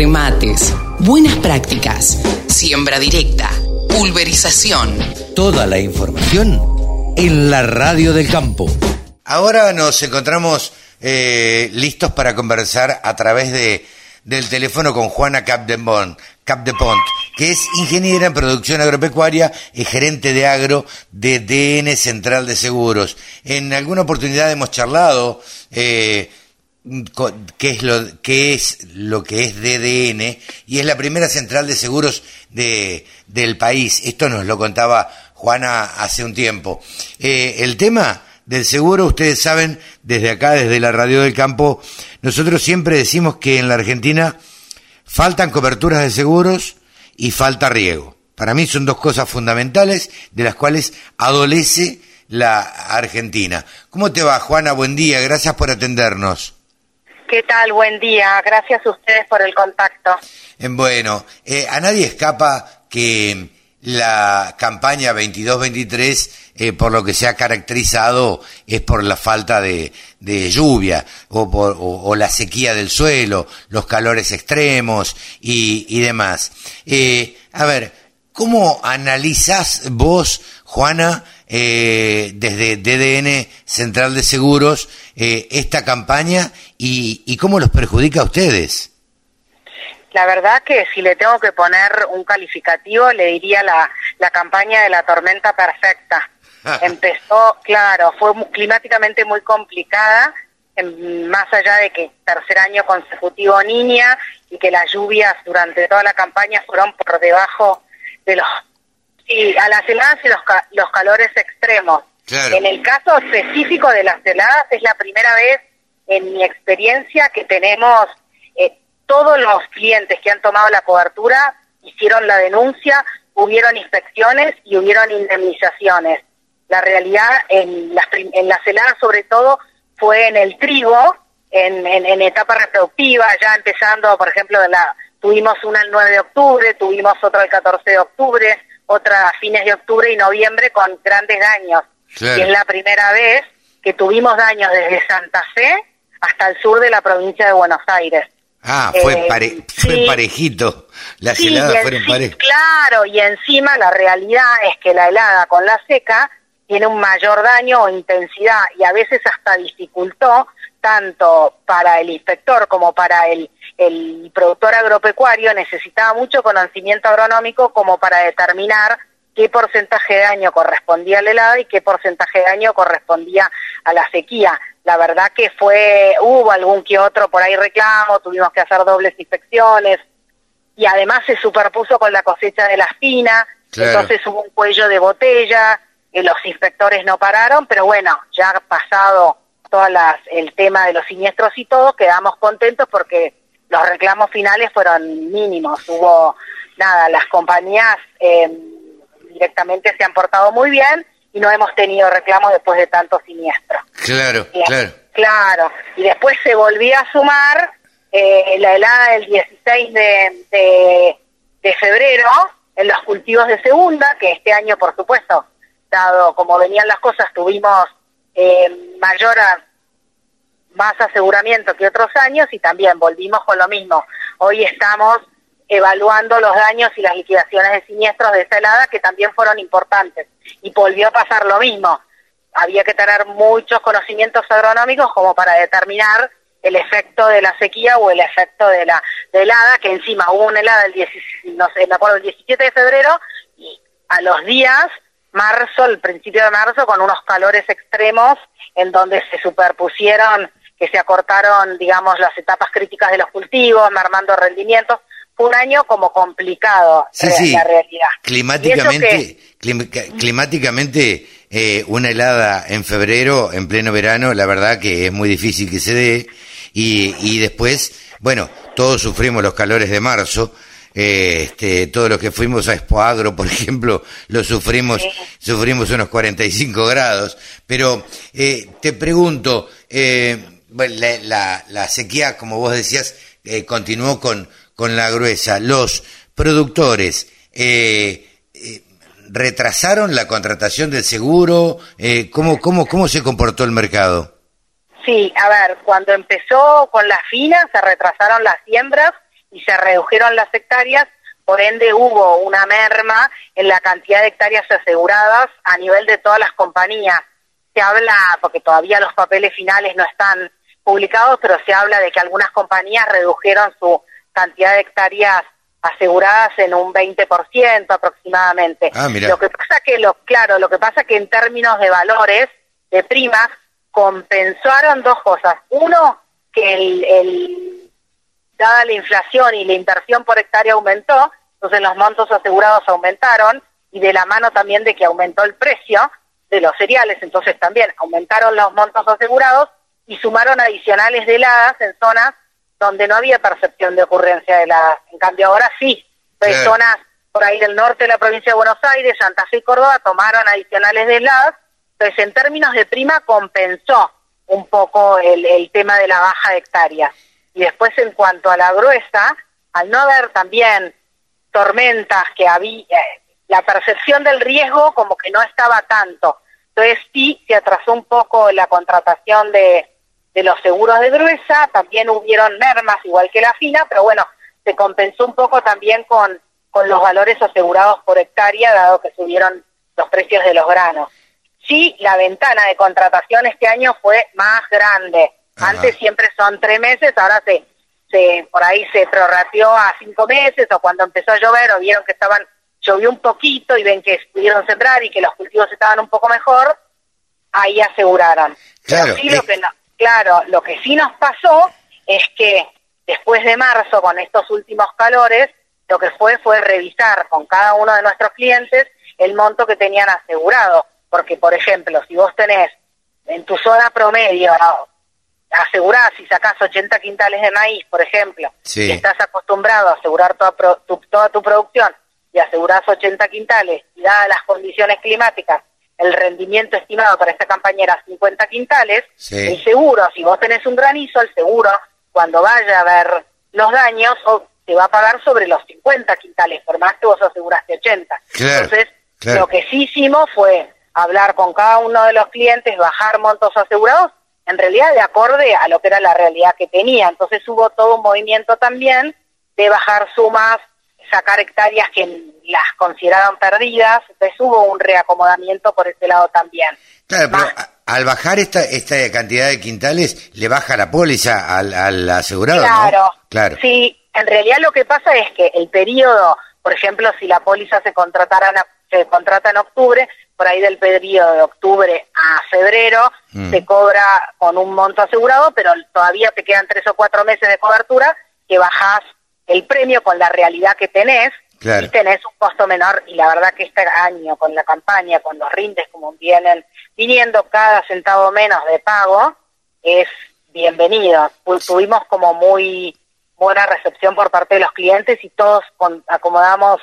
remates, buenas prácticas, siembra directa, pulverización. Toda la información en la radio del campo. Ahora nos encontramos eh, listos para conversar a través de, del teléfono con Juana Capdepont, Capdepont, que es ingeniera en producción agropecuaria y gerente de agro de DN Central de Seguros. En alguna oportunidad hemos charlado eh, qué es lo qué es lo que es DDN y es la primera central de seguros de, del país. Esto nos lo contaba Juana hace un tiempo. Eh, el tema del seguro, ustedes saben, desde acá, desde la radio del campo, nosotros siempre decimos que en la Argentina faltan coberturas de seguros y falta riego. Para mí son dos cosas fundamentales de las cuales adolece la Argentina. ¿Cómo te va, Juana? Buen día, gracias por atendernos. ¿Qué tal? Buen día. Gracias a ustedes por el contacto. Bueno, eh, a nadie escapa que la campaña 22-23, eh, por lo que se ha caracterizado, es por la falta de, lluvia o, por, la sequía del suelo, los calores extremos y, demás. Eh, a ver, ¿cómo analizás vos, Juana, eh, desde DDN Central de Seguros eh, esta campaña y, cómo los perjudica a ustedes. La verdad que si le tengo que poner un calificativo, le diría la, la campaña de la tormenta perfecta. Empezó, claro, fue climáticamente muy complicada, más allá de que tercer año consecutivo niña y que las lluvias durante toda la campaña fueron por debajo de los Sí, a las heladas y los, los calores extremos. En el caso específico de las heladas, es la primera vez en mi experiencia que tenemos eh, todos los clientes que han tomado la cobertura hicieron la denuncia, hubieron inspecciones y hubieron indemnizaciones. La realidad en las, en las heladas sobre todo fue en el trigo, en, en, etapa reproductiva, ya empezando, por ejemplo, la, tuvimos una el 9 de octubre, tuvimos otra el 14 de octubre, otra a fines de octubre y noviembre con grandes daños. Y es la primera vez que tuvimos daños desde Santa Fe hasta el sur de la provincia de Buenos Aires. Ah, fue, eh, fue parejito. Las heladas fueron parejas. Claro, y encima la realidad es que la helada con la seca tiene un mayor daño o intensidad y a veces hasta dificultó tanto para el inspector como para el el productor agropecuario necesitaba mucho conocimiento agronómico como para determinar qué porcentaje de daño correspondía a la helada y qué porcentaje de daño correspondía a la sequía. La verdad que fue, hubo algún que otro por ahí reclamo, tuvimos que hacer dobles inspecciones y además se superpuso con la cosecha de la espina, entonces hubo un cuello de botella, y los inspectores no pararon, pero bueno, ya pasado todo el tema de los siniestros y todo, quedamos contentos porque los reclamos finales fueron mínimos. Hubo, nada, las compañías eh, directamente se han portado muy bien y no hemos tenido reclamos después de tanto siniestro. Claro, claro. Claro. Y después se volvió a sumar eh, la helada del 16 de, de, febrero en los cultivos de segunda, que este año, por supuesto, dado como venían las cosas, tuvimos eh, mayor más aseguramiento que otros años y también volvimos con lo mismo. Hoy estamos evaluando los daños y las liquidaciones de siniestros de esa helada que también fueron importantes y volvió a pasar lo mismo. Había que tener muchos conocimientos agronómicos como para determinar el efecto de la sequía o el efecto de la helada, que encima hubo una helada el, 17, no sé, me acuerdo, el 17 de febrero y a los días, marzo, el principio de marzo, con unos calores extremos en donde se superpusieron que se acortaron, digamos, las etapas críticas de los cultivos, mermando rendimientos. Fue un año como complicado, sí, sí. la realidad. Climáticamente, climáticamente eh, una helada en febrero, en pleno verano, la verdad que es muy difícil que se dé. Y, y después, bueno, todos sufrimos los calores de marzo. Eh, este, todos los que fuimos a Expo Agro, por ejemplo, lo sufrimos, sufrimos unos 45 grados. Pero eh, te pregunto, eh, la, la, sequía, como vos decías, eh, continuó con, con la gruesa. Los productores eh, eh, retrasaron la contratación del seguro. ¿cómo, cómo, ¿Cómo se comportó el mercado? Sí, a ver, cuando empezó con la fina se retrasaron las siembras y se redujeron las hectáreas, por ende hubo una merma en la cantidad de hectáreas aseguradas a nivel de todas las compañías. Se habla, porque todavía los papeles finales no están publicados, pero se habla de que algunas compañías redujeron su cantidad de hectáreas aseguradas en un 20% aproximadamente. Ah, lo que pasa que lo claro, lo que pasa que en términos de valores de primas compensaron dos cosas. Uno, que el, el dada la inflación y la inversión por hectárea aumentó, entonces los montos asegurados aumentaron y de la mano también de que aumentó el precio de los cereales, entonces también aumentaron los montos asegurados y sumaron adicionales de heladas en zonas donde no había percepción de ocurrencia de heladas. En cambio ahora sí, personas por ahí del norte de la provincia de Buenos Aires, Santa Fe y Córdoba tomaron adicionales de heladas, entonces en términos de prima compensó un poco el, el tema de la baja de hectáreas. Y después en cuanto a la gruesa, al no haber también tormentas que había, eh, la percepción del riesgo como que no estaba tanto. Entonces sí se atrasó un poco la contratación de, de los seguros de gruesa, también hubieron mermas igual que la fina, pero bueno, se compensó un poco también con, con los valores asegurados por hectárea, dado que subieron los precios de los granos. Sí, la ventana de contratación este año fue más grande. Antes siempre son tres meses, ahora se, se por ahí se prorrateó a cinco meses, o cuando empezó a llover, o vieron que estaban llovió un poquito y ven que pudieron sembrar y que los cultivos estaban un poco mejor, ahí aseguraron. Claro, lo que Claro, lo que sí nos pasó es que después de marzo, con estos últimos calores, lo que fue fue revisar con cada uno de nuestros clientes el monto que tenían asegurado. Porque, por ejemplo, si vos tenés en tu zona promedio, asegurás y sacás 80 quintales de maíz, por ejemplo, y estás acostumbrado a asegurar toda, tu, toda tu producción y asegurás 80 quintales, y dadas las condiciones climáticas el rendimiento estimado para esta campaña era 50 quintales, el seguro, si vos tenés un granizo, el seguro, cuando vaya a ver los daños, te va a pagar sobre los 50 quintales, por más que vos aseguraste 80. Entonces, lo que sí hicimos fue hablar con cada uno de los clientes, bajar montos asegurados, en realidad de acorde a lo que era la realidad que tenía. Entonces hubo todo un movimiento también de bajar sumas, sacar hectáreas que las consideraban perdidas, entonces hubo un reacomodamiento por ese lado también. Claro, pero al bajar esta, esta cantidad de quintales, le baja la póliza al, al asegurado, claro, Claro, sí, en realidad lo que pasa es que el periodo, por ejemplo, si la póliza se, contratara se contrata en octubre, por ahí del periodo de octubre a febrero mm. se cobra con un monto asegurado, pero todavía te quedan tres o cuatro meses de cobertura que bajás el premio con la realidad que tenés y tenés un costo menor y la verdad que este año con la campaña, con los rindes como vienen viniendo cada centavo menos de pago, es bienvenido. Tuvimos como muy buena recepción por parte de los clientes y todos acomodamos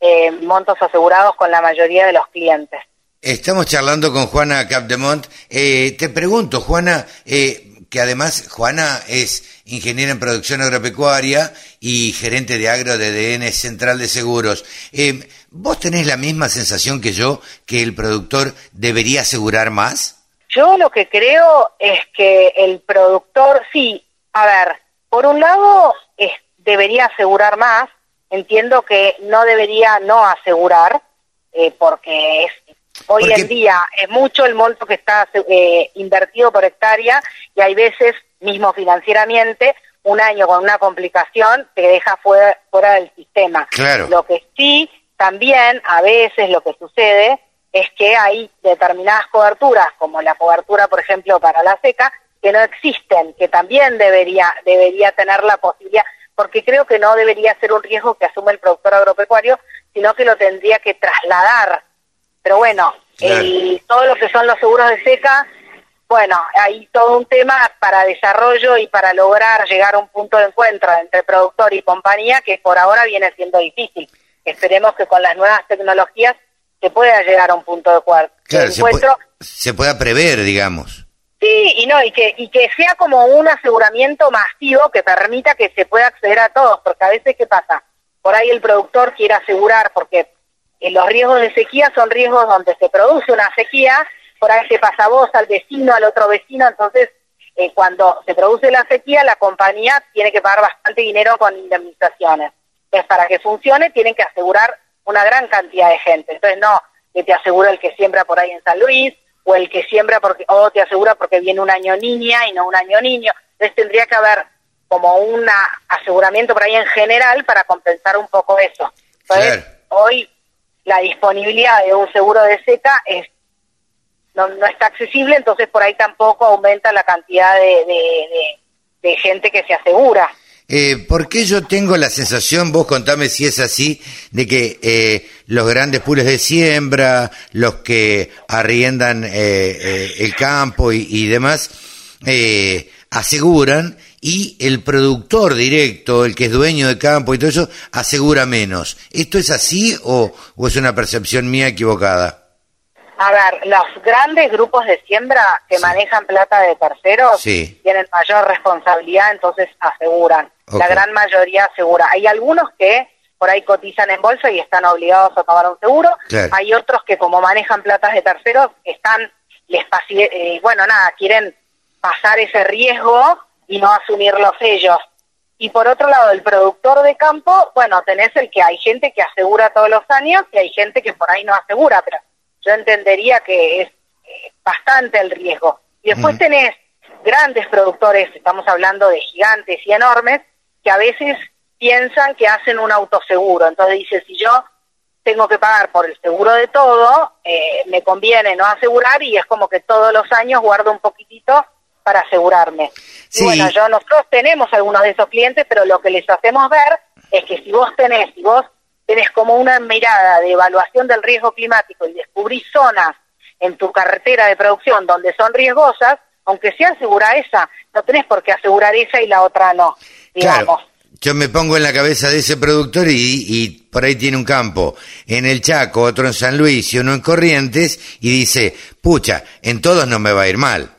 eh, montos asegurados con la mayoría de los clientes. Estamos charlando con Juana Capdemont. Eh, te pregunto, Juana, eh, que además Juana es ingeniera en producción agropecuaria y gerente de agro de DN Central de Seguros. Eh, ¿Vos tenés la misma sensación que yo que el productor debería asegurar más? Yo lo que creo es que el productor, sí, a ver, por un lado es, debería asegurar más, entiendo que no debería no asegurar, eh, porque es Hoy en día es mucho el monto que está eh, invertido por hectárea y hay veces, mismo financieramente, un año con una complicación te deja fuera, fuera del sistema. Claro. Lo que sí, también a veces lo que sucede es que hay determinadas coberturas, como la cobertura, por ejemplo, para la seca, que no existen, que también debería, debería tener la posibilidad, porque creo que no debería ser un riesgo que asume el productor agropecuario, sino que lo tendría que trasladar pero bueno, todo lo que son los seguros de seca, bueno, hay todo un tema para desarrollo y para lograr llegar a un punto de encuentro entre productor y compañía que por ahora viene siendo difícil. Esperemos que con las nuevas tecnologías se pueda llegar a un punto de, encuentro. Se, pueda prever, digamos. Sí, y no, y que, y que sea como un aseguramiento masivo que permita que se pueda acceder a todos, porque a veces, ¿qué pasa? Por ahí el productor quiere asegurar, porque los riesgos de sequía son riesgos donde se produce una sequía, por ahí se pasa voz al vecino, al otro vecino, entonces eh, cuando se produce la sequía, la compañía tiene que pagar bastante dinero con indemnizaciones. Entonces, para que funcione, tienen que asegurar una gran cantidad de gente. Entonces, no que te asegura el que siembra por ahí en San Luis, o el que siembra porque, o te asegura porque viene un año niña y no un año niño. Entonces, tendría que haber como un aseguramiento por ahí en general para compensar un poco eso. Entonces, hoy la disponibilidad de un seguro de seca es no, no está accesible, entonces por ahí tampoco aumenta la cantidad de, de, gente que se asegura. Eh, ¿Por qué yo tengo la sensación, vos contame si es así, de que eh, los grandes pules de siembra, los que arriendan eh, eh el campo y, y demás, aseguran y el productor directo, el que es dueño de campo y todo eso, asegura menos? ¿Esto es así o, o es una percepción mía equivocada? A ver, los grandes grupos de siembra que manejan plata de terceros tienen mayor responsabilidad, entonces aseguran. La gran mayoría asegura. Hay algunos que por ahí cotizan en bolsa y están obligados a pagar un seguro. Hay otros que como manejan platas de terceros están, les eh, bueno, nada, quieren pasar ese riesgo y no asumirlos ellos. Y por otro lado, el productor de campo, bueno, tenés el que hay gente que asegura todos los años y hay gente que por ahí no asegura, pero yo entendería que es eh, bastante el riesgo. Y después tenés grandes productores, estamos hablando de gigantes y enormes, que a veces piensan que hacen un autoseguro. Entonces dice, si yo tengo que pagar por el seguro de todo, eh, me conviene no asegurar y es como que todos los años guardo un poquitito para asegurarme. Y bueno, yo nosotros tenemos algunos de esos clientes, pero lo que les hacemos ver es que si vos tenés, si vos tenés como una mirada de evaluación del riesgo climático y descubrís zonas en tu carretera de producción donde son riesgosas, aunque sea asegura esa, no tenés por qué asegurar esa y la otra no, digamos. Yo me pongo en la cabeza de ese productor y, por ahí tiene un campo en el Chaco, otro en San Luis y uno en Corrientes y dice, pucha, en todos no me va a ir mal.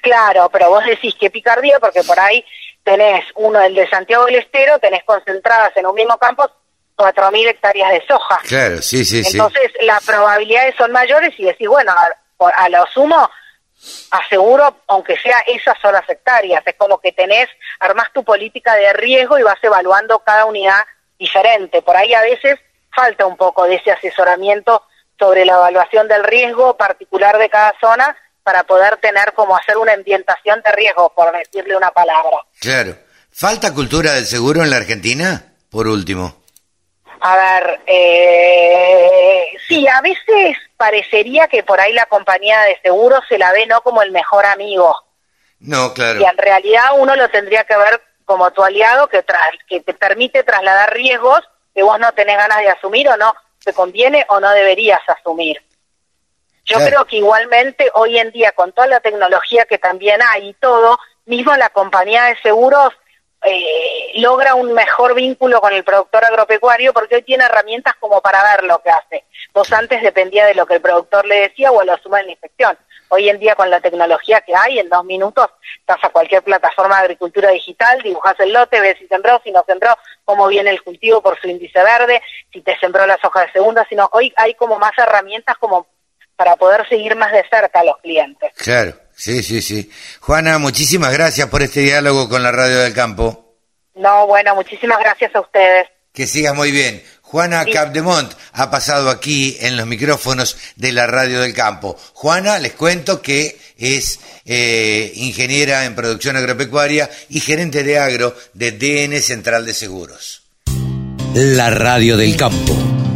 Claro, pero vos decís que picardía porque por ahí tenés uno, el de Santiago del Estero, tenés concentradas en un mismo campo 4.000 hectáreas de soja. Claro, sí, sí, Entonces, las probabilidades son mayores y decís, bueno, a, lo sumo, aseguro, aunque sea esas son las hectáreas. Es como que tenés, armás tu política de riesgo y vas evaluando cada unidad diferente. Por ahí a veces falta un poco de ese asesoramiento sobre la evaluación del riesgo particular de cada zona para poder tener como hacer una ambientación de riesgo, por decirle una palabra. Claro. ¿Falta cultura del seguro en la Argentina? Por último. A ver, eh, sí, a veces parecería que por ahí la compañía de seguros se la ve no como el mejor amigo. No, claro. Y en realidad uno lo tendría que ver como tu aliado que, que te permite trasladar riesgos que vos no tenés ganas de asumir o no te conviene o no deberías asumir. Yo creo que igualmente hoy en día con toda la tecnología que también hay y todo, mismo la compañía de seguros eh, logra un mejor vínculo con el productor agropecuario porque hoy tiene herramientas como para ver lo que hace. Vos antes dependía de lo que el productor le decía o lo asume en la inspección. Hoy en día con la tecnología que hay, en dos minutos estás a cualquier plataforma de agricultura digital, dibujas el lote, ves si sembró, si no sembró, cómo viene el cultivo por su índice verde, si te sembró las hojas de segunda, sino hoy hay como más herramientas como para poder seguir más de cerca a los clientes. Claro. Sí, sí, sí. Juana, muchísimas gracias por este diálogo con la Radio del Campo. No, bueno, muchísimas gracias a ustedes. Que siga muy bien. Juana Capdemont ha pasado aquí en los micrófonos de la Radio del Campo. Juana, les cuento que es eh, ingeniera en producción agropecuaria y gerente de agro de DN Central de Seguros. La Radio del Campo.